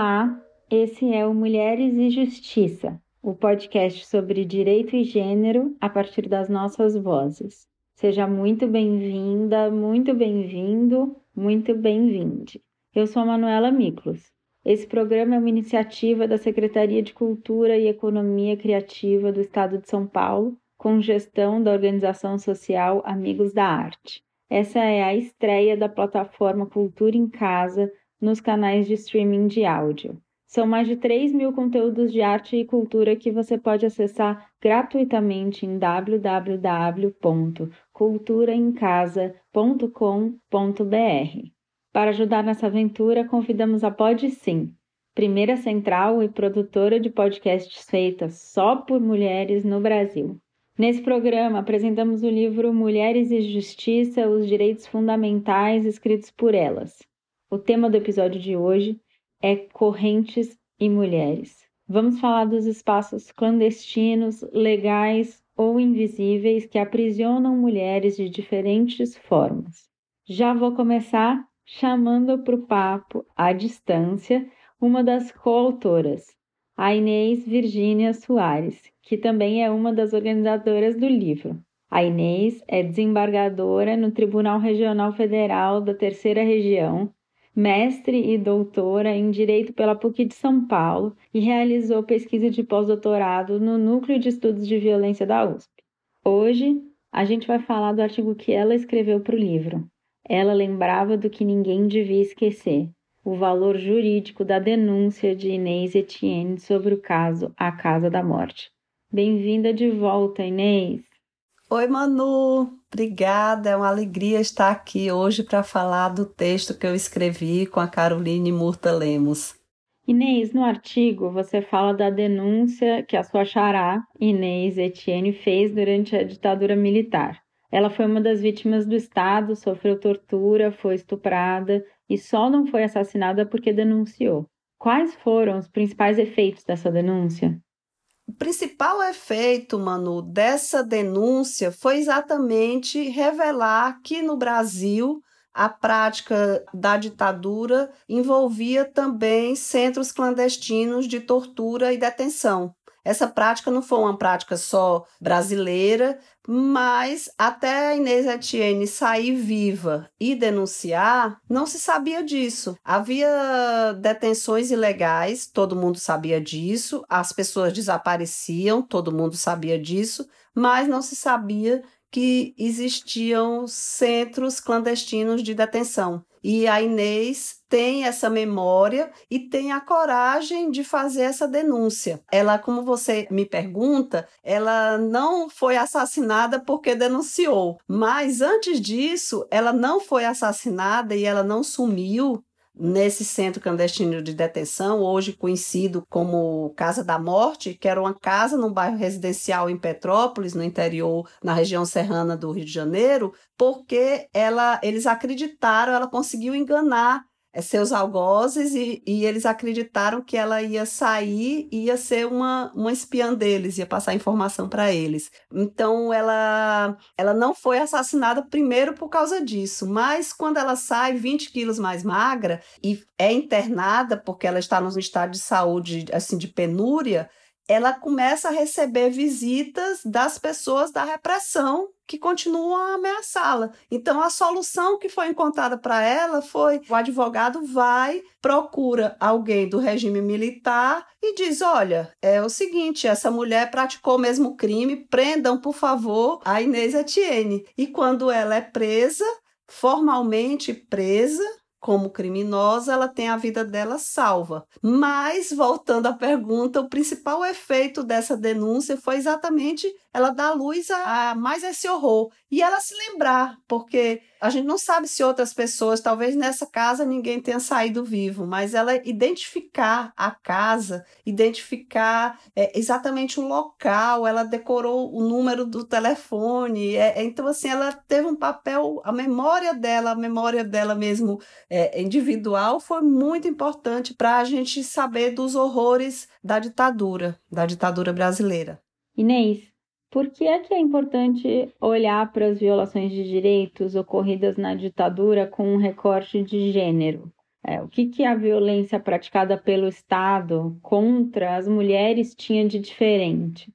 Olá, esse é o Mulheres e Justiça, o podcast sobre direito e gênero a partir das nossas vozes. Seja muito bem-vinda, muito bem-vindo, muito bem-vinde. Eu sou a Manuela Miklos. Esse programa é uma iniciativa da Secretaria de Cultura e Economia Criativa do Estado de São Paulo, com gestão da organização social Amigos da Arte. Essa é a estreia da plataforma Cultura em Casa nos canais de streaming de áudio. São mais de 3 mil conteúdos de arte e cultura que você pode acessar gratuitamente em www.culturaemcasa.com.br. Para ajudar nessa aventura, convidamos a Pode Sim, primeira central e produtora de podcasts feitas só por mulheres no Brasil. Nesse programa, apresentamos o livro Mulheres e Justiça: Os Direitos Fundamentais escritos por elas. O tema do episódio de hoje é correntes e mulheres. Vamos falar dos espaços clandestinos, legais ou invisíveis que aprisionam mulheres de diferentes formas. Já vou começar chamando para o papo, à distância, uma das coautoras, a Inês Virgínia Soares, que também é uma das organizadoras do livro. A Inês é desembargadora no Tribunal Regional Federal da Terceira Região mestre e doutora em Direito pela PUC de São Paulo e realizou pesquisa de pós-doutorado no Núcleo de Estudos de Violência da USP. Hoje, a gente vai falar do artigo que ela escreveu para o livro. Ela lembrava do que ninguém devia esquecer: o valor jurídico da denúncia de Inês Etienne sobre o caso A Casa da Morte. Bem-vinda de volta, Inês! Oi, Manu! Obrigada, é uma alegria estar aqui hoje para falar do texto que eu escrevi com a Caroline Murta Lemos. Inês, no artigo você fala da denúncia que a sua xará, Inês Etienne, fez durante a ditadura militar. Ela foi uma das vítimas do Estado, sofreu tortura, foi estuprada e só não foi assassinada porque denunciou. Quais foram os principais efeitos dessa denúncia? O principal efeito, Manu, dessa denúncia foi exatamente revelar que no Brasil a prática da ditadura envolvia também centros clandestinos de tortura e detenção. Essa prática não foi uma prática só brasileira, mas até a Inês Etienne sair viva e denunciar, não se sabia disso. Havia detenções ilegais, todo mundo sabia disso, as pessoas desapareciam, todo mundo sabia disso, mas não se sabia que existiam centros clandestinos de detenção. E a Inês tem essa memória e tem a coragem de fazer essa denúncia. Ela, como você me pergunta, ela não foi assassinada porque denunciou, mas antes disso, ela não foi assassinada e ela não sumiu nesse centro clandestino de detenção, hoje conhecido como Casa da Morte, que era uma casa num bairro residencial em Petrópolis, no interior, na região serrana do Rio de Janeiro, porque ela, eles acreditaram, ela conseguiu enganar seus algozes e, e, eles acreditaram que ela ia sair e ia ser uma, uma espiã deles, ia passar informação para eles. Então ela, ela não foi assassinada primeiro por causa disso, mas quando ela sai 20 quilos mais magra e é internada porque ela está num estado de saúde assim de penúria, ela começa a receber visitas das pessoas da repressão que continuam a ameaçá-la. Então, a solução que foi encontrada para ela foi: o advogado vai, procura alguém do regime militar e diz: olha, é o seguinte, essa mulher praticou o mesmo crime, prendam, por favor, a Inês Etienne. E quando ela é presa, formalmente presa, como criminosa, ela tem a vida dela salva. Mas, voltando à pergunta, o principal efeito dessa denúncia foi exatamente ela dar luz a, a mais esse horror e ela se lembrar, porque a gente não sabe se outras pessoas, talvez nessa casa ninguém tenha saído vivo, mas ela identificar a casa, identificar é, exatamente o local, ela decorou o número do telefone, é, é, então assim ela teve um papel, a memória dela, a memória dela mesmo é, individual foi muito importante para a gente saber dos horrores da ditadura, da ditadura brasileira. Inês, por que é que é importante olhar para as violações de direitos ocorridas na ditadura com um recorte de gênero? É, o que, que a violência praticada pelo Estado contra as mulheres tinha de diferente?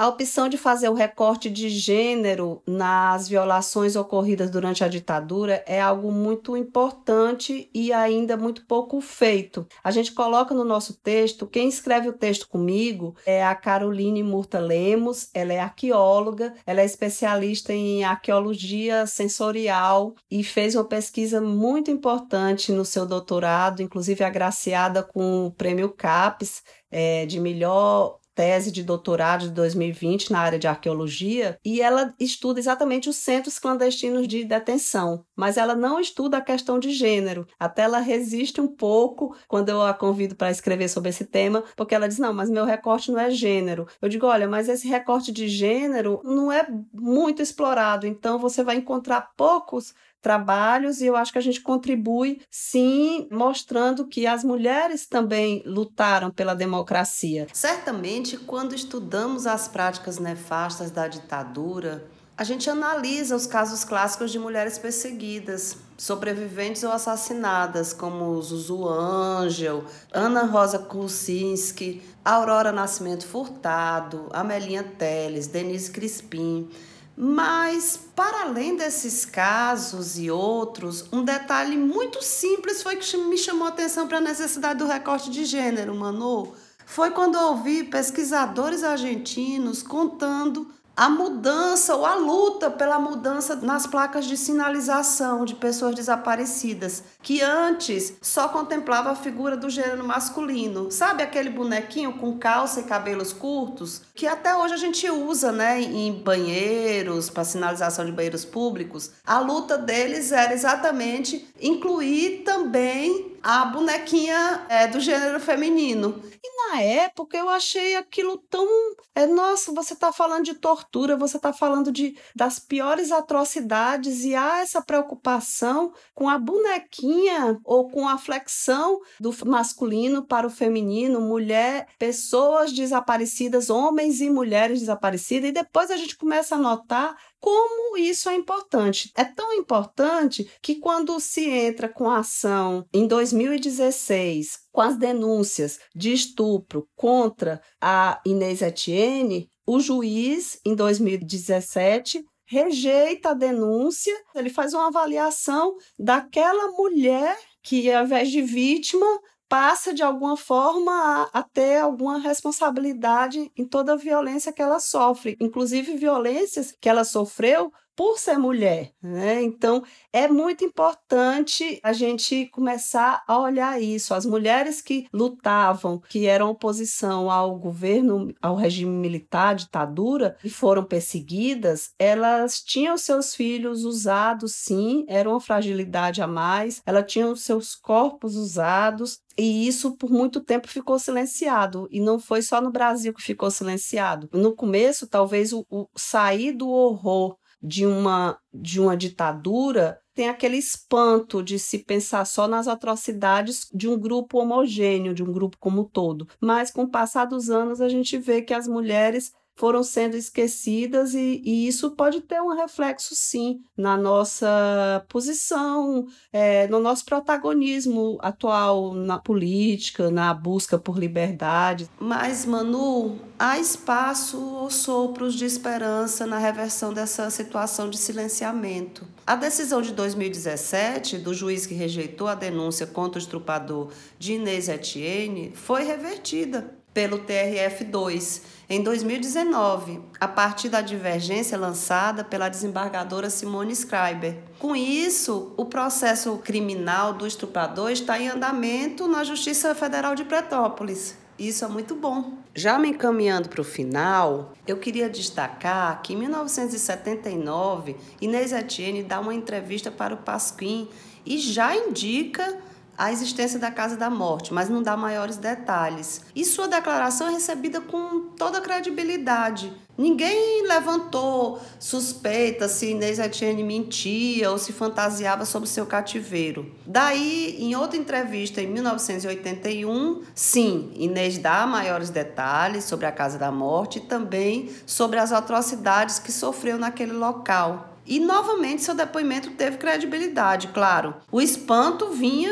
A opção de fazer o recorte de gênero nas violações ocorridas durante a ditadura é algo muito importante e ainda muito pouco feito. A gente coloca no nosso texto, quem escreve o texto comigo é a Caroline Murta Lemos, ela é arqueóloga, ela é especialista em arqueologia sensorial e fez uma pesquisa muito importante no seu doutorado, inclusive agraciada com o prêmio CAPES é, de melhor tese de doutorado de 2020 na área de arqueologia e ela estuda exatamente os centros clandestinos de detenção, mas ela não estuda a questão de gênero. Até ela resiste um pouco quando eu a convido para escrever sobre esse tema, porque ela diz: "Não, mas meu recorte não é gênero". Eu digo: "Olha, mas esse recorte de gênero não é muito explorado, então você vai encontrar poucos trabalhos e eu acho que a gente contribui sim mostrando que as mulheres também lutaram pela democracia. Certamente, quando estudamos as práticas nefastas da ditadura, a gente analisa os casos clássicos de mulheres perseguidas, sobreviventes ou assassinadas, como Zuzu Angel, Ana Rosa Kulsinski, Aurora Nascimento Furtado, Amelinha Teles, Denise Crispim. Mas, para além desses casos e outros, um detalhe muito simples foi que me chamou a atenção para a necessidade do recorte de gênero, Manu. Foi quando ouvi pesquisadores argentinos contando a mudança ou a luta pela mudança nas placas de sinalização de pessoas desaparecidas, que antes só contemplava a figura do gênero masculino. Sabe aquele bonequinho com calça e cabelos curtos? Que até hoje a gente usa né, em banheiros, para sinalização de banheiros públicos. A luta deles era exatamente incluir também a bonequinha é, do gênero feminino. E na época eu achei aquilo tão. É, nossa, você está falando de tortura, você está falando de, das piores atrocidades e há essa preocupação com a bonequinha ou com a flexão do masculino para o feminino, mulher, pessoas desaparecidas, homens e mulheres desaparecidas, e depois a gente começa a notar como isso é importante. É tão importante que quando se entra com a ação em 2016, com as denúncias de estupro contra a Inês Etienne, o juiz, em 2017, rejeita a denúncia, ele faz uma avaliação daquela mulher que, ao invés de vítima, passa de alguma forma a, a, ter alguma responsabilidade em toda a violência que ela sofre, inclusive violências que ela sofreu por ser mulher, né? Então é muito importante a gente começar a olhar isso. As mulheres que lutavam, que eram oposição ao governo, ao regime militar, ditadura, e foram perseguidas, elas tinham seus filhos usados, sim, era uma fragilidade a mais, elas tinham seus corpos usados, e isso por muito tempo ficou silenciado. E não foi só no Brasil que ficou silenciado. No começo, talvez o, o sair do horror de uma, de uma ditadura tem aquele espanto de se pensar só nas atrocidades de um grupo homogêneo, de um grupo como um todo. Mas com o passar dos anos a gente vê que as mulheres foram sendo esquecidas e, e, isso pode ter um reflexo sim na nossa posição, é, no nosso protagonismo atual na política, na busca por liberdade. Mas, Manu, há espaço ou sopros de esperança na reversão dessa situação de silenciamento. A decisão de 2017 do juiz que rejeitou a denúncia contra o estrupador de Inês Etienne foi revertida pelo TRF2 em 2019, a partir da divergência lançada pela desembargadora Simone Schreiber. Com isso, o processo criminal do estuprador está em andamento na Justiça Federal de Petrópolis. Isso é muito bom. Já me encaminhando para o final, eu queria destacar que em 1979, Inês Etienne dá uma entrevista para o Pasquim e já indica a existência da Casa da Morte, mas não dá maiores detalhes. E sua declaração é recebida com toda credibilidade. Ninguém levantou suspeita se Inês Etienne mentia ou se fantasiava sobre seu cativeiro. Daí, em outra entrevista em 1981, sim, Inês dá maiores detalhes sobre a Casa da Morte e também sobre as atrocidades que sofreu naquele local. E novamente seu depoimento teve credibilidade, claro. O espanto vinha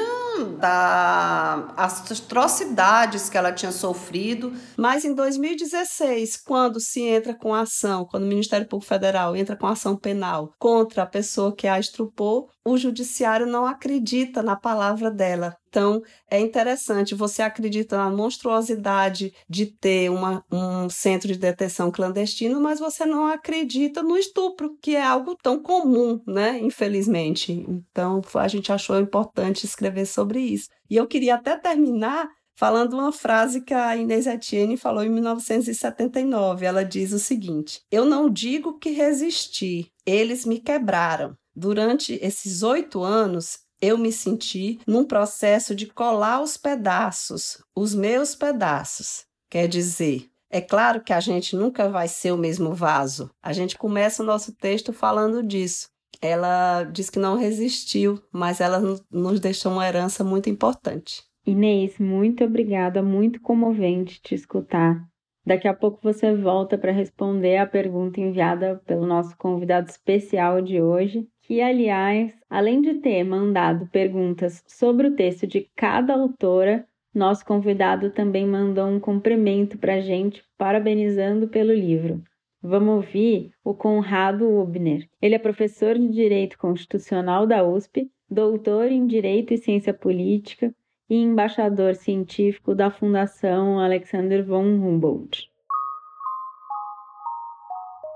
das atrocidades que ela tinha sofrido. Mas em 2016, quando se entra com ação, quando o Ministério Público Federal entra com ação penal contra a pessoa que a estrupou, o judiciário não acredita na palavra dela. Então, é interessante, você acredita na monstruosidade de ter uma, um centro de detenção clandestino, mas você não acredita no estupro, que é algo tão comum, né? Infelizmente. Então, a gente achou importante escrever sobre isso. E eu queria até terminar falando uma frase que a Inês Etienne falou em 1979. Ela diz o seguinte: Eu não digo que resisti, eles me quebraram. Durante esses oito anos, eu me senti num processo de colar os pedaços, os meus pedaços. Quer dizer, é claro que a gente nunca vai ser o mesmo vaso. A gente começa o nosso texto falando disso. Ela diz que não resistiu, mas ela nos deixou uma herança muito importante. Inês, muito obrigada, muito comovente te escutar. Daqui a pouco você volta para responder a pergunta enviada pelo nosso convidado especial de hoje, que, aliás, além de ter mandado perguntas sobre o texto de cada autora, nosso convidado também mandou um cumprimento para a gente, parabenizando pelo livro. Vamos ouvir o Conrado Ubner. Ele é professor de Direito Constitucional da USP, doutor em Direito e Ciência Política e embaixador científico da Fundação Alexander von Humboldt.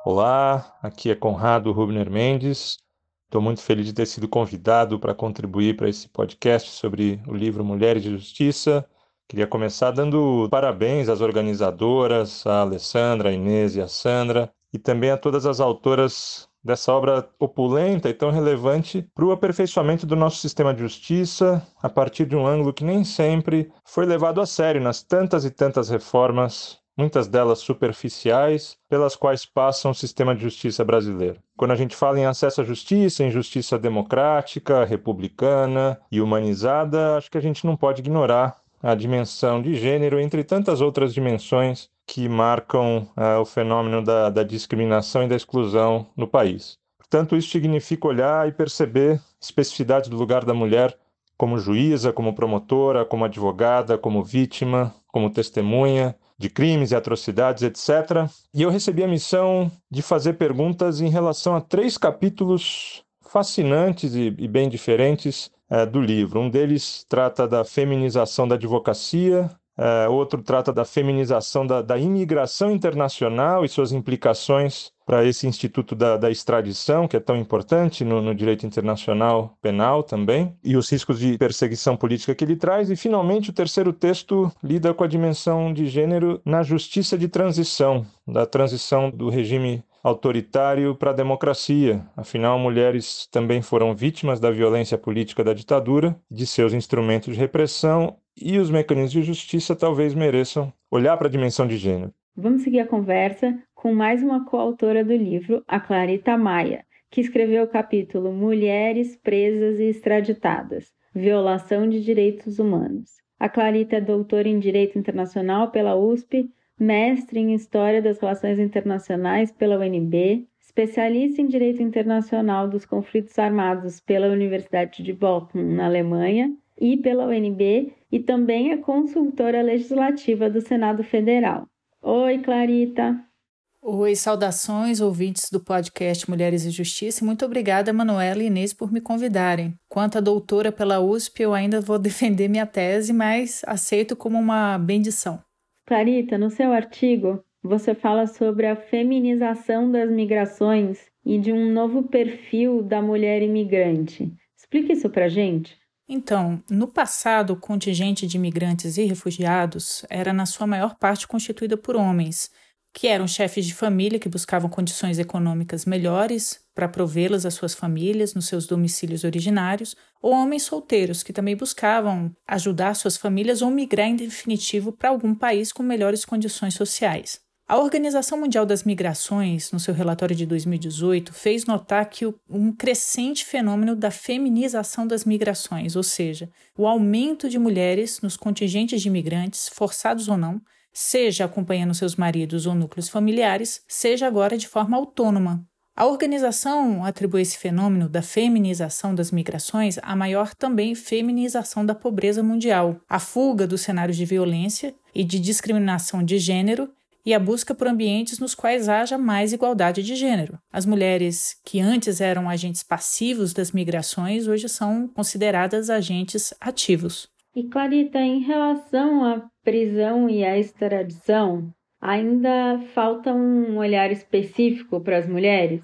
Olá, aqui é Conrado Rubner Mendes. Estou muito feliz de ter sido convidado para contribuir para esse podcast sobre o livro Mulheres de Justiça. Queria começar dando parabéns às organizadoras, a Alessandra, a Inês e a Sandra, e também a todas as autoras dessa obra opulenta e tão relevante para o aperfeiçoamento do nosso sistema de justiça, a partir de um ângulo que nem sempre foi levado a sério nas tantas e tantas reformas, muitas delas superficiais, pelas quais passa o sistema de justiça brasileiro. Quando a gente fala em acesso à justiça, em justiça democrática, republicana e humanizada, acho que a gente não pode ignorar a dimensão de gênero, entre tantas outras dimensões que marcam uh, o fenômeno da, da discriminação e da exclusão no país. Portanto, isso significa olhar e perceber especificidades do lugar da mulher como juíza, como promotora, como advogada, como vítima, como testemunha de crimes e atrocidades, etc. E eu recebi a missão de fazer perguntas em relação a três capítulos fascinantes e, e bem diferentes é, do livro. Um deles trata da feminização da advocacia, é, outro trata da feminização da, da, imigração internacional e suas implicações para esse instituto da, da, extradição, que é tão importante no, no, direito internacional penal também, e os riscos de perseguição política que ele traz. E, finalmente, o terceiro texto lida com a dimensão de gênero na justiça de transição, da transição do regime autoritário para a democracia. Afinal, mulheres também foram vítimas da violência política da ditadura, de seus instrumentos de repressão, e os mecanismos de justiça talvez mereçam olhar para a dimensão de gênero. Vamos seguir a conversa com mais uma coautora do livro, a Clarita Maia, que escreveu o capítulo Mulheres Presas e Extraditadas Violação de Direitos Humanos. A Clarita é doutora em Direito Internacional pela USP mestre em História das Relações Internacionais pela UNB, especialista em Direito Internacional dos Conflitos Armados pela Universidade de Bochum, na Alemanha, e pela UNB, e também é consultora legislativa do Senado Federal. Oi, Clarita! Oi, saudações, ouvintes do podcast Mulheres e Justiça. Muito obrigada, Manuela e Inês, por me convidarem. Quanto a doutora pela USP, eu ainda vou defender minha tese, mas aceito como uma bendição. Clarita, no seu artigo, você fala sobre a feminização das migrações e de um novo perfil da mulher imigrante. Explique isso para gente. Então, no passado, o contingente de imigrantes e refugiados era, na sua maior parte, constituído por homens, que eram chefes de família que buscavam condições econômicas melhores para provê-las às suas famílias nos seus domicílios originários, ou homens solteiros que também buscavam ajudar suas famílias ou migrar em definitivo para algum país com melhores condições sociais. A Organização Mundial das Migrações, no seu relatório de 2018, fez notar que um crescente fenômeno da feminização das migrações, ou seja, o aumento de mulheres nos contingentes de imigrantes, forçados ou não, seja acompanhando seus maridos ou núcleos familiares, seja agora de forma autônoma, A organização atribui esse fenômeno da feminização das migrações à maior também feminização da pobreza mundial, a fuga dos cenários de violência e de discriminação de gênero e a busca por ambientes nos quais haja mais igualdade de gênero. As mulheres que antes eram agentes passivos das migrações hoje são consideradas agentes ativos. E Clarita, em relação à prisão e à extradição, ainda falta um olhar específico para as mulheres?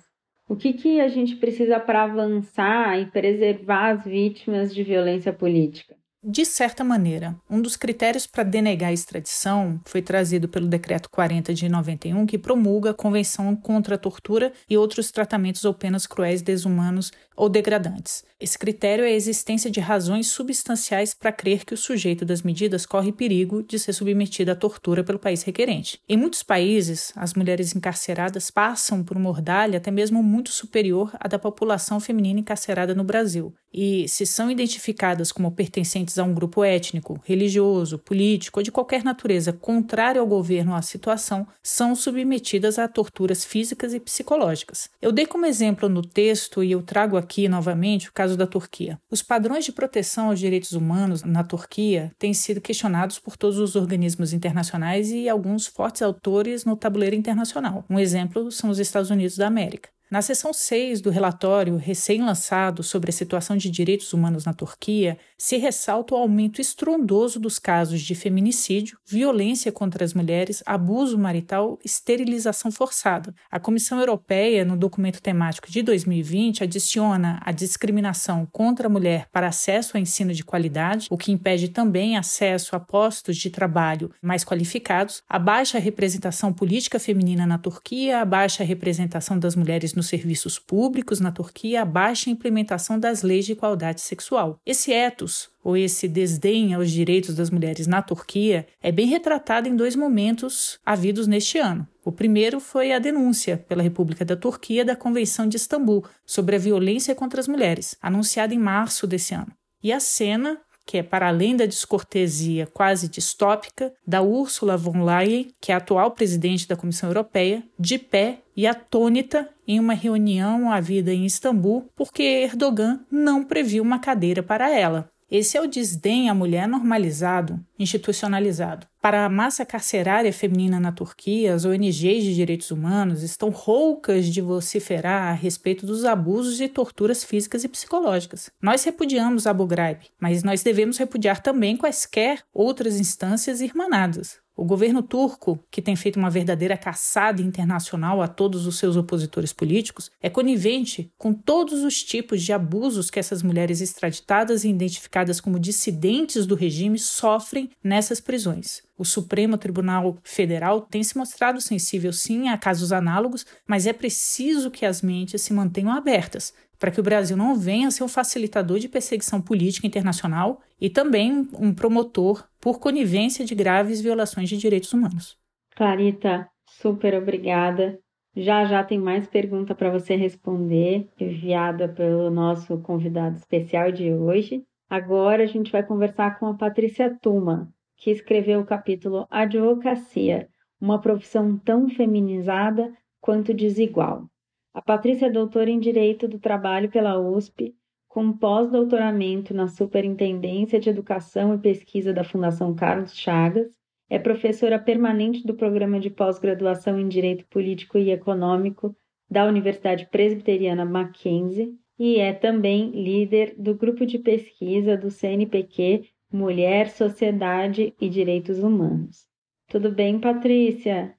O que, que a gente precisa para avançar e preservar as vítimas de violência política? De certa maneira, um dos critérios para denegar a extradição foi trazido pelo Decreto 40 de 91, que promulga a Convenção contra a Tortura e outros tratamentos ou penas cruéis, desumanos ou degradantes. Esse critério é a existência de razões substanciais para crer que o sujeito das medidas corre perigo de ser submetido à tortura pelo país requerente. Em muitos países, as mulheres encarceradas passam por uma ordalha até mesmo muito superior à da população feminina encarcerada no Brasil. E, se são identificadas como pertencentes a um grupo étnico, religioso, político ou de qualquer natureza contrário ao governo ou à situação, são submetidas a torturas físicas e psicológicas. Eu dei como exemplo no texto e eu trago aqui novamente o caso da Turquia. Os padrões de proteção aos direitos humanos na Turquia têm sido questionados por todos os organismos internacionais e alguns fortes autores no tabuleiro internacional. Um exemplo são os Estados Unidos da América. Na seção 6 do relatório recém-lançado sobre a situação de direitos humanos na Turquia, se ressalta o aumento estrondoso dos casos de feminicídio, violência contra as mulheres, abuso marital, esterilização forçada. A Comissão Europeia, no documento temático de 2020, adiciona a discriminação contra a mulher para acesso ao ensino de qualidade, o que impede também acesso a postos de trabalho mais qualificados, a baixa representação política feminina na Turquia, a baixa representação das mulheres nos serviços públicos na Turquia a baixa implementação das leis de igualdade sexual. Esse ethos, ou esse desdém aos direitos das mulheres na Turquia, é bem retratado em dois momentos havidos neste ano. O primeiro foi a denúncia pela República da Turquia da Convenção de Istambul sobre a violência contra as mulheres, anunciada em março desse ano. E a cena que é para além da descortesia quase distópica da Ursula von Leyen, que é a atual presidente da Comissão Europeia, de pé e atônita em uma reunião havida em Istambul, porque Erdogan não previu uma cadeira para ela. Esse é o desdém à mulher normalizado, institucionalizado. Para a massa carcerária feminina na Turquia, as ONGs de direitos humanos estão roucas de vociferar a respeito dos abusos e torturas físicas e psicológicas. Nós repudiamos Abu Ghraib, mas nós devemos repudiar também quaisquer outras instâncias irmanadas. O governo turco, que tem feito uma verdadeira caçada internacional a todos os seus opositores políticos, é conivente com todos os tipos de abusos que essas mulheres extraditadas e identificadas como dissidentes do regime sofrem nessas prisões. O Supremo Tribunal Federal tem se mostrado sensível sim a casos análogos, mas é preciso que as mentes se mantenham abertas para que o Brasil não venha a ser um facilitador de perseguição política internacional e também um promotor por conivência de graves violações de direitos humanos. Clarita, super obrigada. Já já tem mais pergunta para você responder, enviada pelo nosso convidado especial de hoje. Agora a gente vai conversar com a Patrícia Tuma, que escreveu o capítulo Advocacia, uma profissão tão feminizada quanto desigual. A Patrícia é doutora em Direito do Trabalho pela USP, com pós-doutoramento na Superintendência de Educação e Pesquisa da Fundação Carlos Chagas, é professora permanente do Programa de Pós-Graduação em Direito Político e Econômico da Universidade Presbiteriana Mackenzie e é também líder do grupo de pesquisa do CNPq Mulher, Sociedade e Direitos Humanos. Tudo bem, Patrícia?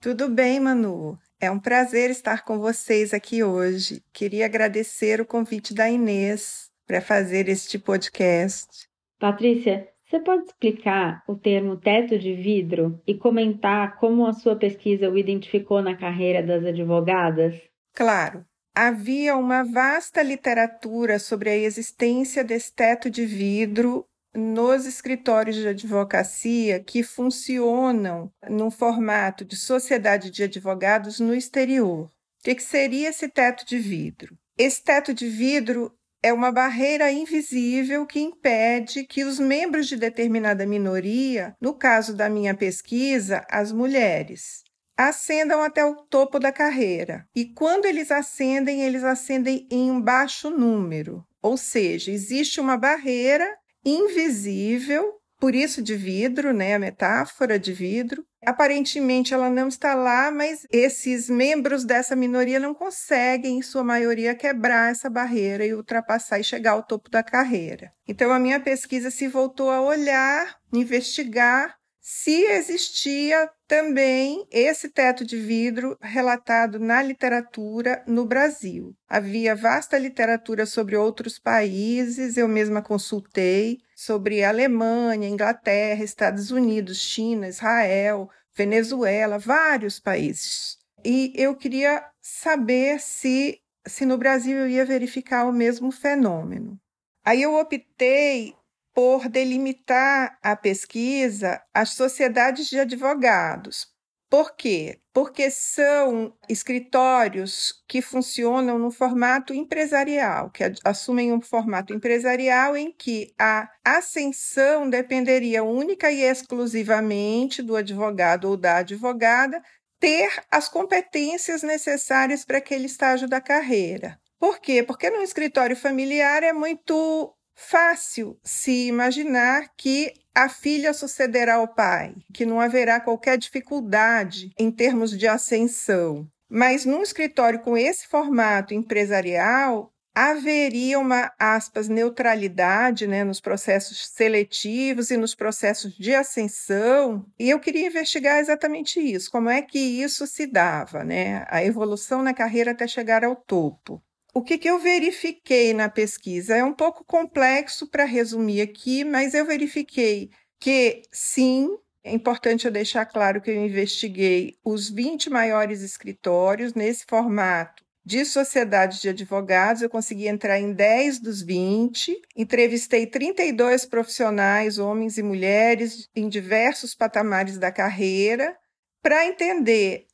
Tudo bem, Manu. É um prazer estar com vocês aqui hoje. Queria agradecer o convite da Inês para fazer este podcast. Patrícia, você pode explicar o termo teto de vidro e comentar como a sua pesquisa o identificou na carreira das advogadas? Claro. Havia uma vasta literatura sobre a existência desse teto de vidro nos escritórios de advocacia que funcionam no formato de sociedade de advogados no exterior. O que, seria esse teto de vidro? Esse teto de vidro é uma barreira invisível que impede que os membros de determinada minoria, no caso da minha pesquisa, as mulheres, ascendam até o topo da carreira. E quando eles ascendem, eles ascendem em um baixo número, ou seja, existe uma barreira invisível, por isso de vidro, né, a metáfora de vidro. Aparentemente ela não está lá, mas esses membros dessa minoria não conseguem, em sua maioria, quebrar essa barreira e ultrapassar e chegar ao topo da carreira. Então a minha pesquisa se voltou a olhar, investigar se existia também esse teto de vidro relatado na literatura no Brasil. Havia vasta literatura sobre outros países, eu mesma consultei sobre Alemanha, Inglaterra, Estados Unidos, China, Israel, Venezuela, vários países. E eu queria saber se, se no Brasil eu ia verificar o mesmo fenômeno. Aí eu optei por delimitar a pesquisa às sociedades de advogados. Por quê? Porque são escritórios que funcionam no formato empresarial, que assumem um formato empresarial em que a ascensão dependeria única e exclusivamente do advogado ou da advogada ter as competências necessárias para aquele estágio da carreira. Por quê? Porque no escritório familiar é muito fácil se imaginar que a filha sucederá ao pai, que não haverá qualquer dificuldade em termos de ascensão. Mas num escritório com esse formato empresarial, haveria uma aspas neutralidade né, nos processos seletivos e nos processos de ascensão e eu queria investigar exatamente isso como é que isso se dava né a evolução na carreira até chegar ao topo o que, que eu verifiquei na pesquisa? É um pouco complexo para resumir aqui, mas eu verifiquei que sim, é importante eu deixar claro que eu investiguei os 20 maiores escritórios nesse formato de sociedades de advogados, eu consegui entrar em 10 dos 20, entrevistei 32 profissionais, homens e mulheres, em diversos patamares da carreira, para entender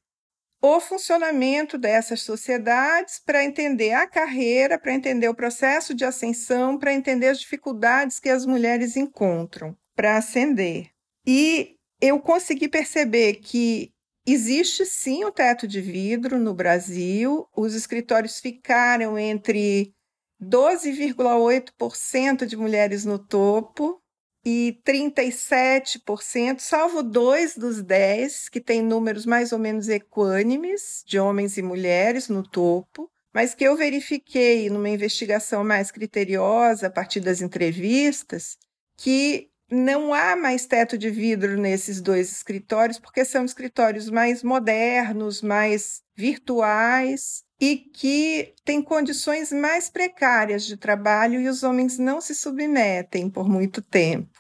o funcionamento dessas sociedades para entender a carreira, para entender o processo de ascensão, para entender as dificuldades que as mulheres encontram para ascender. E eu consegui perceber que existe sim o teto de vidro no Brasil, os escritórios ficaram entre 12,8% de mulheres no topo e 37%, salvo dois dos dez, que têm números mais ou menos equânimes, de homens e mulheres no topo, mas que eu verifiquei numa investigação mais criteriosa, a partir das entrevistas, que não há mais teto de vidro nesses dois escritórios, porque são escritórios mais modernos, mais virtuais e que têm condições mais precárias de trabalho e os homens não se submetem por muito tempo.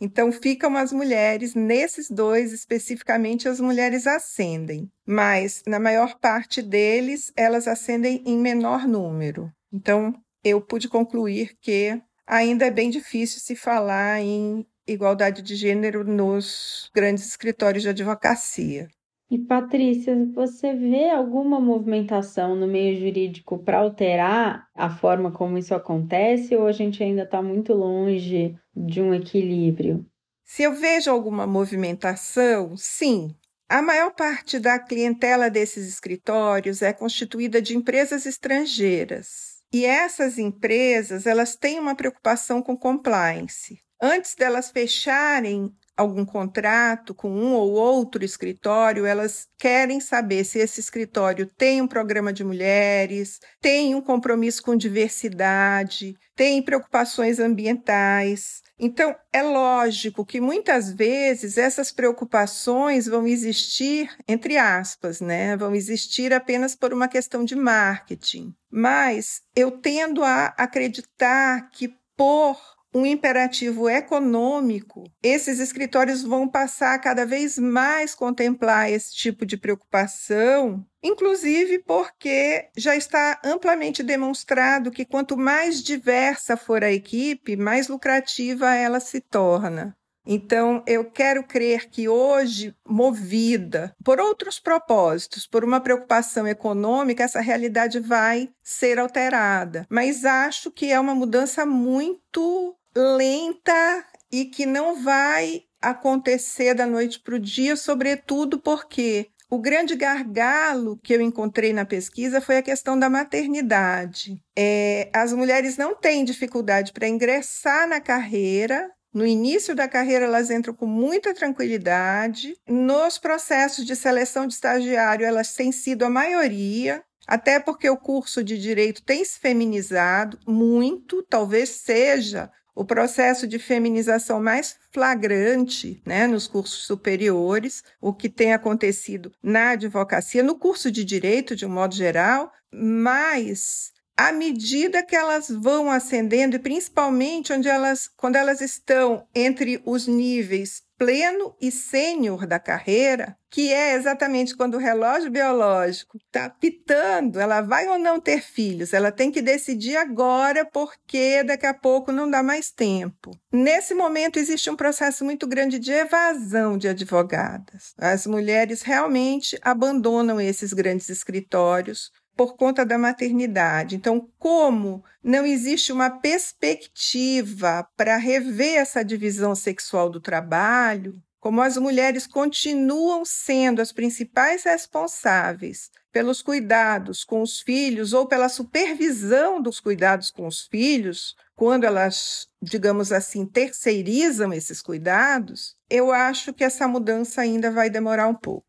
Então ficam as mulheres, nesses dois especificamente, as mulheres ascendem, mas na maior parte deles elas ascendem em menor número. Então eu pude concluir que ainda é bem difícil se falar em igualdade de gênero nos grandes escritórios de advocacia. E Patrícia, você vê alguma movimentação no meio jurídico para alterar a forma como isso acontece ou a gente ainda está muito longe de um equilíbrio? Se eu vejo alguma movimentação, sim. A maior parte da clientela desses escritórios é constituída de empresas estrangeiras. E essas empresas, elas têm uma preocupação com compliance. Antes delas fecharem algum contrato com um ou outro escritório, elas querem saber se esse escritório tem um programa de mulheres, tem um compromisso com diversidade, tem preocupações ambientais. Então, é lógico que muitas vezes essas preocupações vão existir, entre aspas, né? Vão existir apenas por uma questão de marketing. Mas eu tendo a acreditar que por um imperativo econômico, esses escritórios vão passar a cada vez mais contemplar esse tipo de preocupação, inclusive porque já está amplamente demonstrado que quanto mais diversa for a equipe, mais lucrativa ela se torna. Então, eu quero crer que hoje, movida por outros propósitos, por uma preocupação econômica, essa realidade vai ser alterada. Mas acho que é uma mudança muito lenta e que não vai acontecer da noite para o dia, sobretudo porque O grande gargalo que eu encontrei na pesquisa foi a questão da maternidade. É, as mulheres não têm dificuldade para ingressar na carreira, no início da carreira, elas entram com muita tranquilidade. Nos processos de seleção de estagiário, elas têm sido a maioria, até porque o curso de direito tem se feminizado muito, talvez seja o processo de feminização mais flagrante né, nos cursos superiores, o que tem acontecido na advocacia, no curso de direito, de um modo geral, mas à medida que elas vão ascendendo, e principalmente onde elas, quando elas estão entre os níveis pleno e sênior da carreira, que é exatamente quando o relógio biológico está pitando, ela vai ou não ter filhos, ela tem que decidir agora porque daqui a pouco não dá mais tempo. Nesse momento existe um processo muito grande de evasão de advogadas. As mulheres realmente abandonam esses grandes escritórios por conta da maternidade. Então, como não existe uma perspectiva para rever essa divisão sexual do trabalho, como as mulheres continuam sendo as principais responsáveis pelos cuidados com os filhos ou pela supervisão dos cuidados com os filhos, quando elas, digamos assim, terceirizam esses cuidados, eu acho que essa mudança ainda vai demorar um pouco.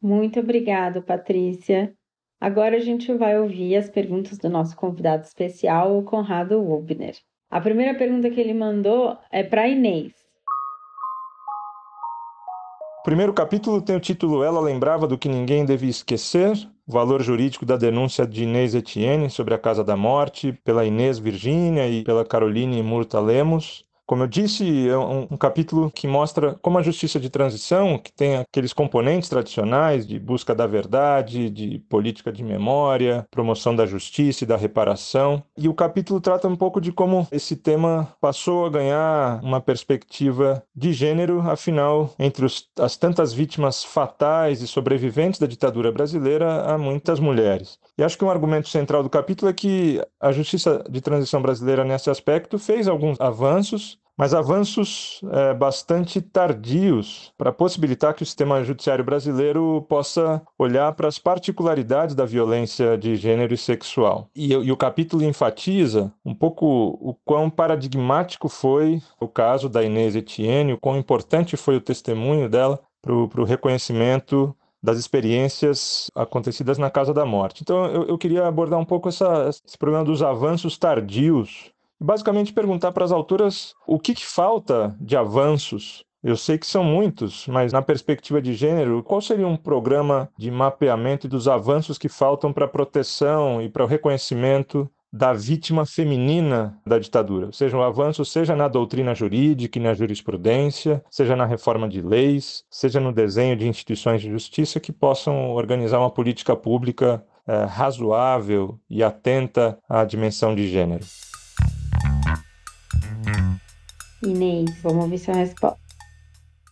Muito obrigada, Patrícia. Agora a gente vai ouvir as perguntas do nosso convidado especial, o Conrado Wubner. A primeira pergunta que ele mandou é para Inês. O primeiro capítulo tem o título Ela lembrava do que ninguém devia esquecer, valor jurídico da denúncia de Inês Etienne sobre a Casa da Morte, pela Inês Virgínia e pela Caroline Murta Lemos. Como eu disse, é um, um, capítulo que mostra como a justiça de transição, que tem aqueles componentes tradicionais de busca da verdade, de política de memória, promoção da justiça e da reparação. E o capítulo trata um pouco de como esse tema passou a ganhar uma perspectiva de gênero, afinal, entre os, as tantas vítimas fatais e sobreviventes da ditadura brasileira, há muitas mulheres. E acho que um argumento central do capítulo é que a justiça de transição brasileira, nesse aspecto, fez alguns avanços, mas avanços é, bastante tardios para possibilitar que o sistema judiciário brasileiro possa olhar para as particularidades da violência de gênero e sexual. E, e o capítulo enfatiza um pouco o quão paradigmático foi o caso da Inês Etienne, o quão importante foi o testemunho dela para o reconhecimento das experiências acontecidas na Casa da Morte. Então, eu, eu queria abordar um pouco essa, esse problema dos avanços tardios basicamente perguntar para as autoras o que, que falta de avanços eu sei que são muitos, mas na perspectiva de gênero, qual seria um programa de mapeamento dos avanços que faltam para a proteção e para o reconhecimento da vítima feminina da ditadura? Seja um avanço, seja na doutrina jurídica e na jurisprudência, seja na reforma de leis, seja no desenho de instituições de justiça que possam organizar uma política pública é, razoável e atenta à dimensão de gênero. Inês, vamos ouvir sua resposta.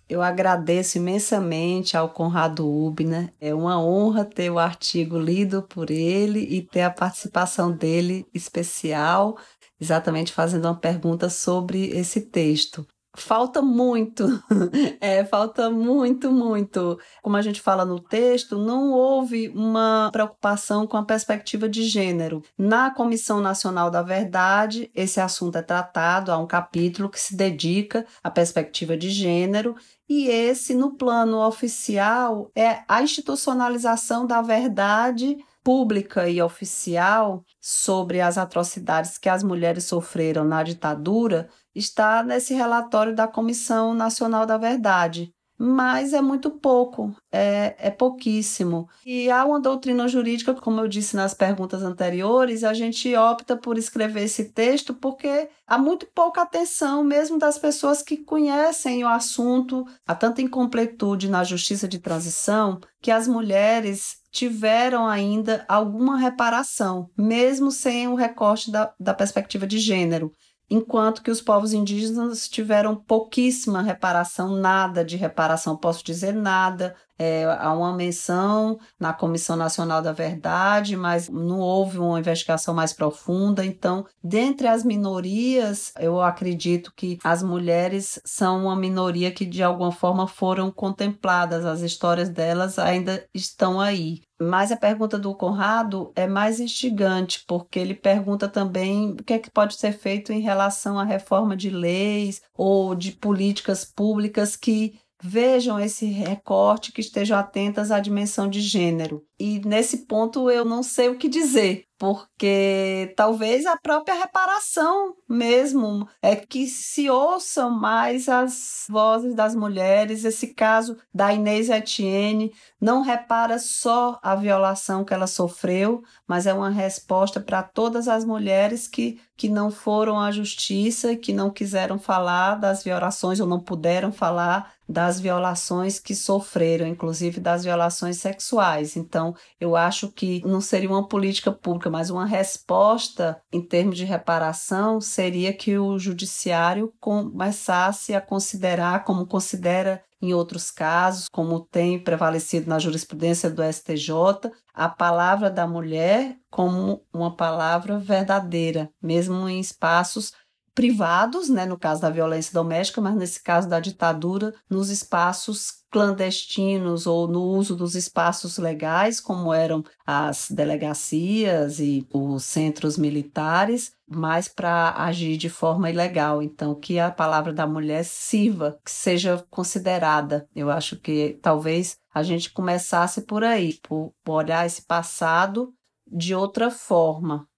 Eu agradeço imensamente ao Conrado Ubner. É uma honra ter o artigo lido por ele e ter a participação dele especial, exatamente fazendo uma pergunta sobre esse texto. Falta muito, é, falta muito, muito. Como a gente fala no texto, não houve uma preocupação com a perspectiva de gênero. Na Comissão Nacional da Verdade, esse assunto é tratado, há um capítulo que se dedica à perspectiva de gênero, e esse, no plano oficial, é a institucionalização da verdade pública e oficial sobre as atrocidades que as mulheres sofreram na ditadura está nesse relatório da Comissão Nacional da Verdade. Mas é muito pouco, é, é pouquíssimo. E há uma doutrina jurídica, como eu disse nas perguntas anteriores, a gente opta por escrever esse texto porque há muito pouca atenção, mesmo das pessoas que conhecem o assunto, há tanta incompletude na justiça de transição que as mulheres tiveram ainda alguma reparação, mesmo sem o recorte da, da perspectiva de gênero enquanto que os povos indígenas tiveram pouquíssima reparação, nada de reparação, posso dizer nada. É, há uma menção na Comissão Nacional da Verdade, mas não houve uma investigação mais profunda. Então, dentre as minorias, eu acredito que as mulheres são uma minoria que de alguma forma foram contempladas, as histórias delas ainda estão aí. Mas a pergunta do Conrado é mais instigante, porque ele pergunta também o que é que pode ser feito em relação à reforma de leis ou de políticas públicas que vejam esse recorte, que estejam atentas à dimensão de gênero. E nesse ponto eu não sei o que dizer, porque talvez a própria reparação mesmo é que se ouçam mais as vozes das mulheres. Esse caso da Inês Etienne não repara só a violação que ela sofreu, mas é uma resposta para todas as mulheres que, que não foram à justiça, que não quiseram falar das violações ou não puderam falar das violações que sofreram, inclusive das violações sexuais. Então, eu acho que não seria uma política pública, mas uma resposta em termos de reparação seria que o judiciário começasse a considerar, como considera em outros casos, como tem prevalecido na jurisprudência do STJ, a palavra da mulher como uma palavra verdadeira, mesmo em espaços privados, né, no caso da violência doméstica, mas nesse caso da ditadura, nos espaços clandestinos ou no uso dos espaços legais, como eram as delegacias e os centros militares, mas para agir de forma ilegal. Então, que a palavra da mulher sirva, que seja considerada. Eu acho que talvez a gente começasse por aí, por olhar esse passado de outra forma,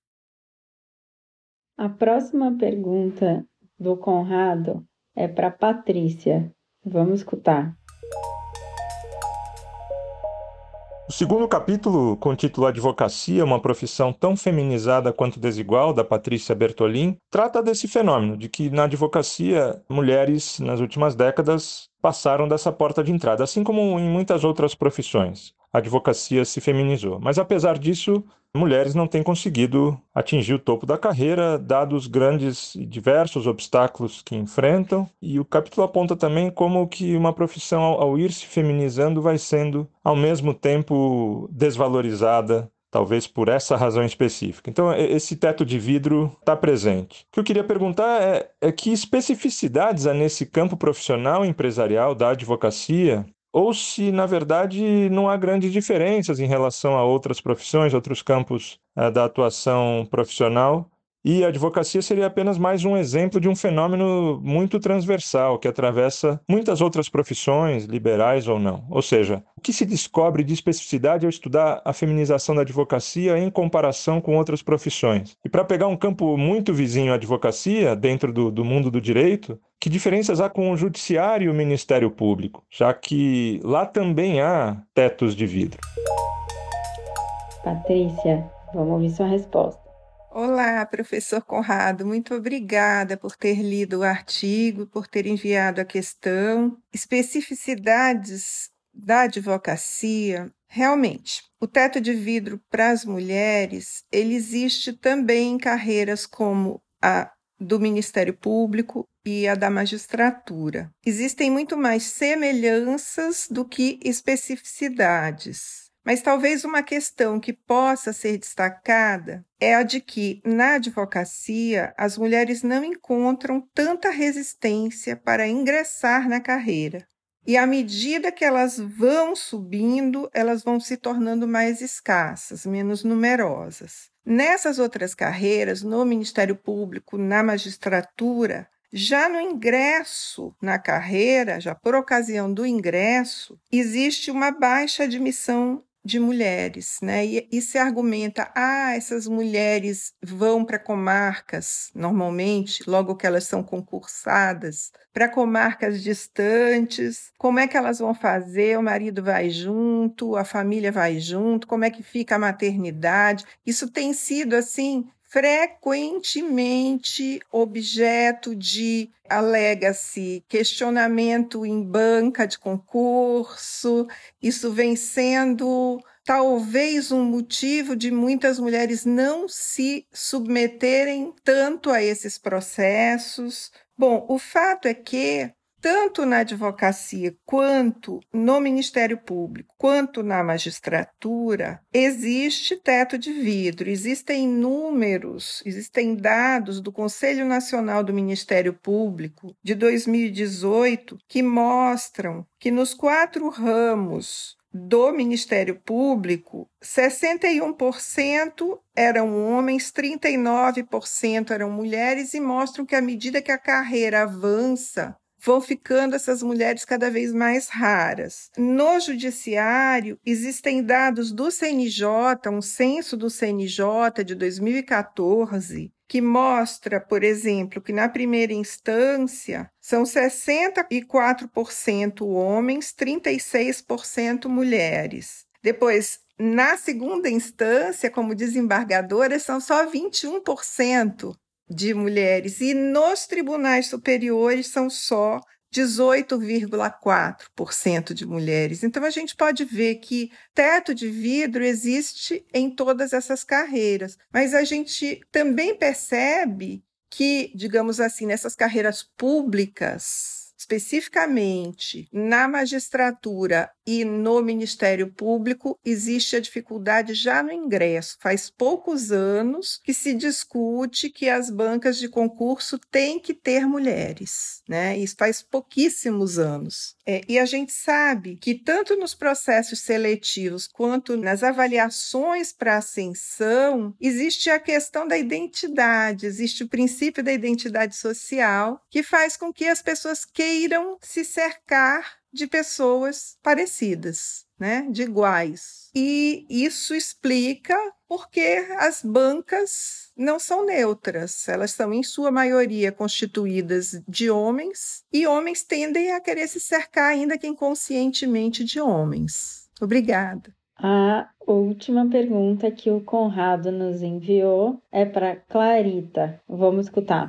a próxima pergunta do Conrado é para Patrícia. Vamos escutar. O segundo capítulo, com o título Advocacia, uma profissão tão feminizada quanto desigual, da Patrícia Bertolin, trata desse fenômeno, de que na advocacia, mulheres, nas últimas décadas, passaram dessa porta de entrada, assim como em muitas outras profissões. A advocacia se feminizou. Mas, apesar disso, mulheres não têm conseguido atingir o topo da carreira, dados grandes e diversos obstáculos que enfrentam, e o capítulo aponta também como que uma profissão, ao ir se feminizando, vai sendo, ao mesmo tempo, desvalorizada talvez por essa razão específica. Então, esse teto de vidro está presente. O que eu queria perguntar é, é, que especificidades há nesse campo profissional empresarial da advocacia ou se, na verdade, não há grandes diferenças em relação a outras profissões, outros campos uh, da atuação profissional, e a advocacia seria apenas mais um exemplo de um fenômeno muito transversal que atravessa muitas outras profissões, liberais ou não. Ou seja, o que se descobre de especificidade ao estudar a feminização da advocacia em comparação com outras profissões. E para pegar um campo muito vizinho à advocacia, dentro do, do mundo do direito, que diferenças há com o judiciário e o Ministério Público, já que lá também há tetos de vidro? Patrícia, vamos ouvir sua resposta. Olá, professor Conrado, muito obrigada por ter lido o artigo, por ter enviado a questão. Especificidades da advocacia. Realmente, o teto de vidro para as mulheres, ele existe também em carreiras como a do Ministério Público e a da magistratura. Existem muito mais semelhanças do que especificidades. Mas talvez uma questão que possa ser destacada é a de que, na advocacia, as mulheres não encontram tanta resistência para ingressar na carreira. E à medida que elas vão subindo, elas vão se tornando mais escassas, menos numerosas. Nessas outras carreiras, no Ministério Público, na magistratura, já no ingresso na carreira, já por ocasião do ingresso, existe uma baixa admissão de mulheres, né? E, e, se argumenta, ah, essas mulheres vão para comarcas, normalmente, logo que elas são concursadas, para comarcas distantes, como é que elas vão fazer? O marido vai junto, a família vai junto, como é que fica a maternidade? Isso tem sido, assim, frequentemente objeto de, alega-se, questionamento em banca de concurso. Isso vem sendo talvez um motivo de muitas mulheres não se submeterem tanto a esses processos. Bom, o fato é que tanto na advocacia quanto no Ministério Público, quanto na magistratura, existe teto de vidro, existem números, existem dados do Conselho Nacional do Ministério Público de 2018 que mostram que nos quatro ramos do Ministério Público, 61% eram homens, 39% eram mulheres, e mostram que à medida que a carreira avança, vão ficando essas mulheres cada vez mais raras. No judiciário, existem dados do CNJ, um censo do CNJ de 2014, que mostra, por exemplo, que na primeira instância são 64% homens, 36% mulheres. Depois, na segunda instância, como desembargadoras, são só 21% de mulheres. E nos tribunais superiores são só 18,4% de mulheres. Então a gente pode ver que teto de vidro existe em todas essas carreiras, mas a gente também percebe que, digamos assim, nessas carreiras públicas, especificamente na magistratura e no Ministério Público, existe a dificuldade já no ingresso. Faz poucos anos que se discute que as bancas de concurso têm que ter mulheres, né? Isso faz pouquíssimos anos. É, e a gente sabe que tanto nos processos seletivos quanto nas avaliações para ascensão, existe a questão da identidade, existe o princípio da identidade social, que faz com que as pessoas queiram queiram se cercar de pessoas parecidas, né, de iguais. E isso explica porque as bancas não são neutras, elas são em sua maioria constituídas de homens e homens tendem a querer se cercar ainda que inconscientemente de homens. Obrigada. A última pergunta que o Conrado nos enviou é para Clarita. Vamos escutar.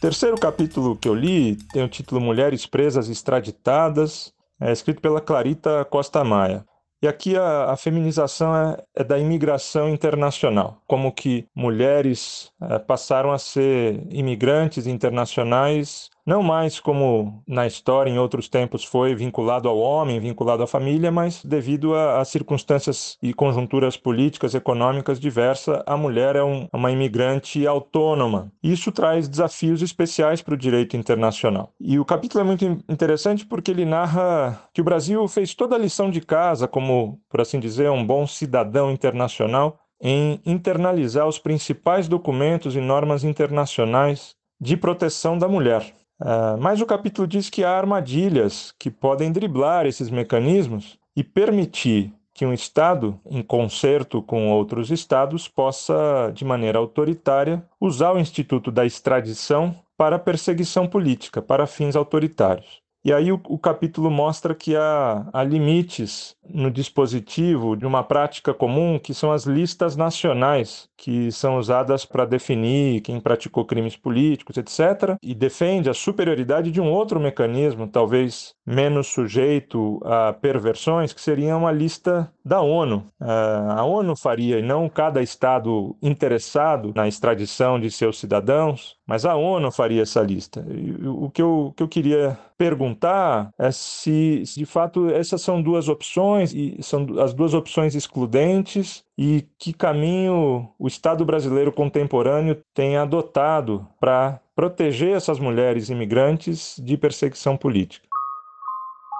Terceiro capítulo que eu li tem o título Mulheres Presas Extraditadas, é escrito pela Clarita Costa Maia. E aqui a, a feminização é, é, da imigração internacional, como que mulheres é, passaram a ser imigrantes internacionais não mais como na história em outros tempos foi vinculado ao homem, vinculado à família, mas devido a circunstâncias e conjunturas políticas, econômicas diversas, a mulher é um, uma imigrante autônoma. Isso traz desafios especiais para o direito internacional. E o capítulo é muito interessante porque ele narra que o Brasil fez toda a lição de casa, como, por assim dizer, um bom cidadão internacional, em internalizar os principais documentos e normas internacionais de proteção da mulher. Uh, mas o capítulo diz que há armadilhas que podem driblar esses mecanismos e permitir que um Estado, em concerto com outros Estados, possa, de maneira autoritária, usar o instituto da extradição para perseguição política, para fins autoritários. E aí o, o capítulo mostra que há, há, limites no dispositivo de uma prática comum, que são as listas nacionais, que são usadas para definir quem praticou crimes políticos, etc., e defende a superioridade de um outro mecanismo, talvez menos sujeito a perversões, que seria uma lista da ONU. Uh, a ONU faria, e não cada Estado interessado na extradição de seus cidadãos, mas a ONU faria essa lista. E, o que eu, que eu queria perguntar é se, se de fato essas são duas opções, e são as duas opções excludentes, e que caminho o Estado brasileiro contemporâneo tem adotado para proteger essas mulheres imigrantes de perseguição política.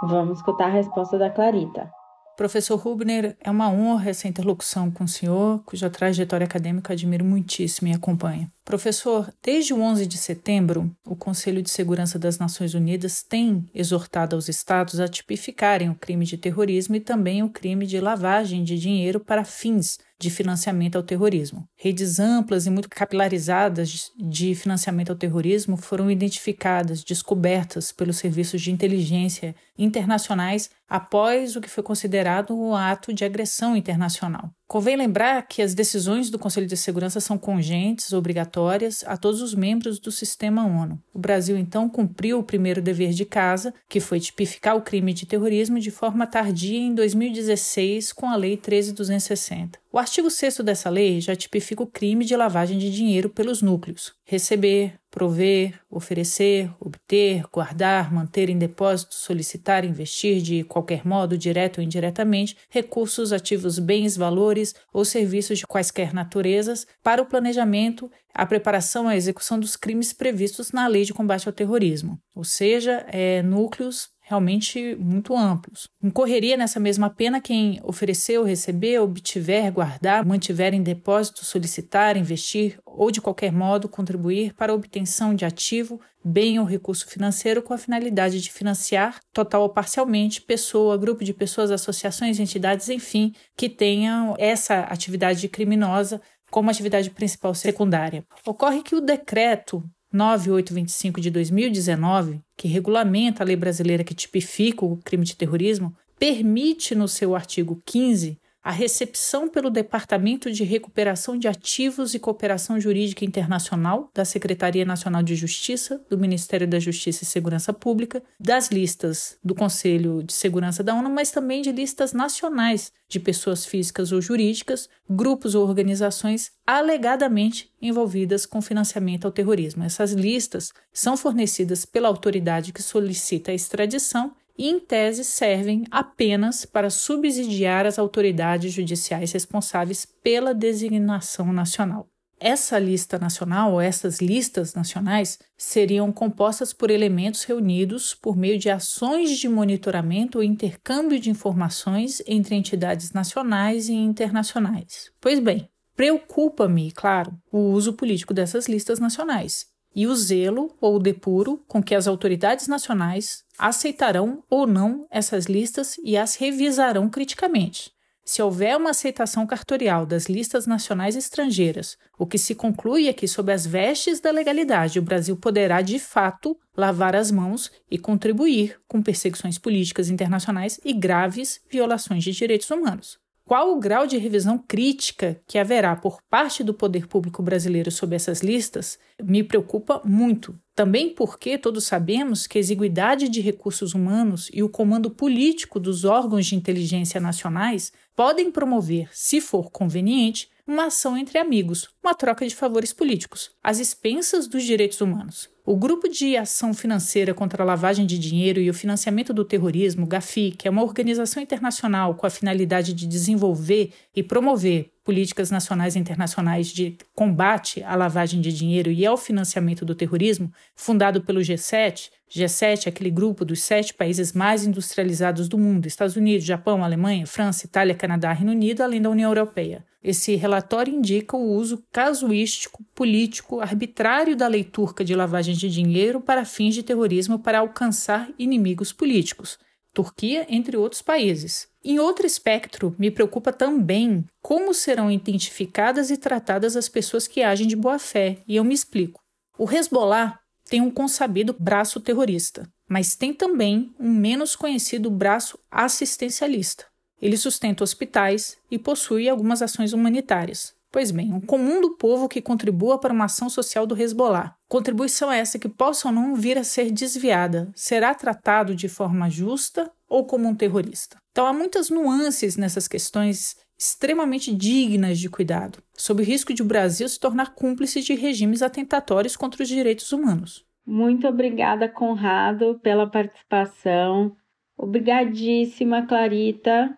Vamos escutar a resposta da Clarita. Professor Rubner, é uma honra essa interlocução com o senhor, cuja trajetória acadêmica admiro muitíssimo e acompanho. Professor, desde o 11 de setembro, o Conselho de Segurança das Nações Unidas tem exortado aos estados a tipificarem o crime de terrorismo e também o crime de lavagem de dinheiro para fins de financiamento ao terrorismo. Redes amplas e muito capilarizadas de financiamento ao terrorismo foram identificadas, descobertas pelos serviços de inteligência internacionais após o que foi considerado um ato de agressão internacional. Convém lembrar que as decisões do Conselho de Segurança são congentes, obrigatórias a todos os membros do sistema ONU. O Brasil, então, cumpriu o primeiro dever de casa, que foi tipificar o crime de terrorismo de forma tardia em 2016 com a Lei 13260. O artigo 6 dessa lei já tipifica o crime de lavagem de dinheiro pelos núcleos: receber, prover, oferecer, obter, guardar, manter em depósito, solicitar, investir de qualquer modo, direto ou indiretamente, recursos, ativos, bens, valores ou serviços de quaisquer naturezas para o planejamento, a preparação e a execução dos crimes previstos na Lei de Combate ao Terrorismo, ou seja, é, núcleos realmente muito amplos. Incorreria nessa mesma pena quem oferecer receber, obtiver, guardar, mantiver em depósito, solicitar, investir ou de qualquer modo contribuir para a obtenção de ativo, bem ou recurso financeiro com a finalidade de financiar, total ou parcialmente, pessoa, grupo de pessoas, associações, entidades, enfim, que tenham essa atividade criminosa como atividade principal secundária. Ocorre que o decreto 9825 de 2019, que regulamenta a lei brasileira que tipifica o crime de terrorismo, permite no seu artigo 15 a recepção pelo Departamento de Recuperação de Ativos e Cooperação Jurídica Internacional da Secretaria Nacional de Justiça, do Ministério da Justiça e Segurança Pública, das listas do Conselho de Segurança da ONU, mas também de listas nacionais de pessoas físicas ou jurídicas, grupos ou organizações alegadamente envolvidas com financiamento ao terrorismo. Essas listas são fornecidas pela autoridade que solicita a extradição e, em tese, servem apenas para subsidiar as autoridades judiciais responsáveis pela designação nacional. Essa lista nacional, ou essas listas nacionais, seriam compostas por elementos reunidos por meio de ações de monitoramento ou intercâmbio de informações entre entidades nacionais e internacionais. Pois bem, preocupa-me, claro, o uso político dessas listas nacionais e o zelo ou depuro com que as autoridades nacionais aceitarão ou não essas listas e as revisarão criticamente. Se houver uma aceitação cartorial das listas nacionais estrangeiras, o que se conclui é que, sob as vestes da legalidade, o Brasil poderá, de fato, lavar as mãos e contribuir com perseguições políticas internacionais e graves violações de direitos humanos. Qual o grau de revisão crítica que haverá por parte do poder público brasileiro sobre essas listas me preocupa muito. Também porque todos sabemos que a exiguidade de recursos humanos e o comando político dos órgãos de inteligência nacionais podem promover, se for conveniente, uma ação entre amigos, uma troca de favores políticos, às expensas dos direitos humanos. O Grupo de Ação Financeira contra a Lavagem de Dinheiro e o Financiamento do Terrorismo, GAFI, que é uma organização internacional com a finalidade de desenvolver e promover políticas nacionais e internacionais de combate à lavagem de dinheiro e ao financiamento do terrorismo, fundado pelo G7, G7 é aquele grupo dos sete países mais industrializados do mundo: Estados Unidos, Japão, Alemanha, França, Itália, Canadá, Reino Unido, além da União Europeia. Esse relatório indica o uso casuístico, político, arbitrário da lei turca de lavagem de dinheiro para fins de terrorismo para alcançar inimigos políticos. Turquia, entre outros países. Em outro espectro, me preocupa também como serão identificadas e tratadas as pessoas que agem de boa fé, e eu me explico. O Hezbollah tem um consabido braço terrorista, mas tem também um menos conhecido braço assistencialista. Ele sustenta hospitais e possui algumas ações humanitárias. Pois bem, um comum do povo que contribua para uma ação social do Hezbollah. Contribuição essa que possa ou não vir a ser desviada, será tratado de forma justa ou como um terrorista. Então há muitas nuances nessas questões extremamente dignas de cuidado, sob o risco de o Brasil se tornar cúmplice de regimes atentatórios contra os direitos humanos. Muito obrigada, Conrado, pela participação. Obrigadíssima, Clarita.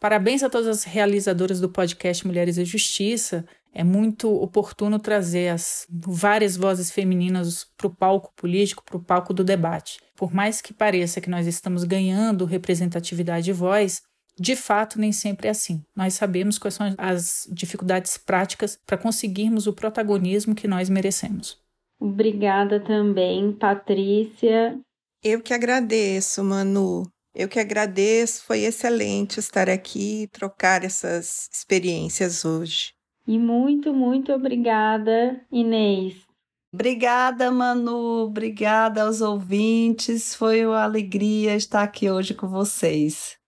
Parabéns a todas as realizadoras do podcast Mulheres e Justiça. É muito oportuno trazer as várias vozes femininas para o palco político, para o palco do debate. Por mais que pareça que nós estamos ganhando representatividade e voz, de fato, nem sempre é assim. Nós sabemos quais são as dificuldades práticas para conseguirmos o protagonismo que nós merecemos. Obrigada também, Patrícia. Eu que agradeço, Manu. Eu que agradeço. Foi excelente estar aqui e trocar essas experiências hoje. E muito, muito obrigada, Inês. Obrigada, Manu. Obrigada aos ouvintes. Foi uma alegria estar aqui hoje com vocês.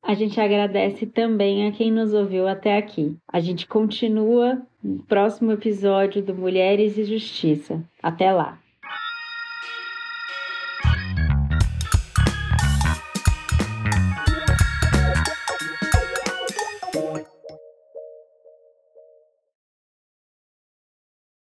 A gente agradece também a quem nos ouviu até aqui. A gente continua no próximo episódio do Mulheres e Justiça. Até lá!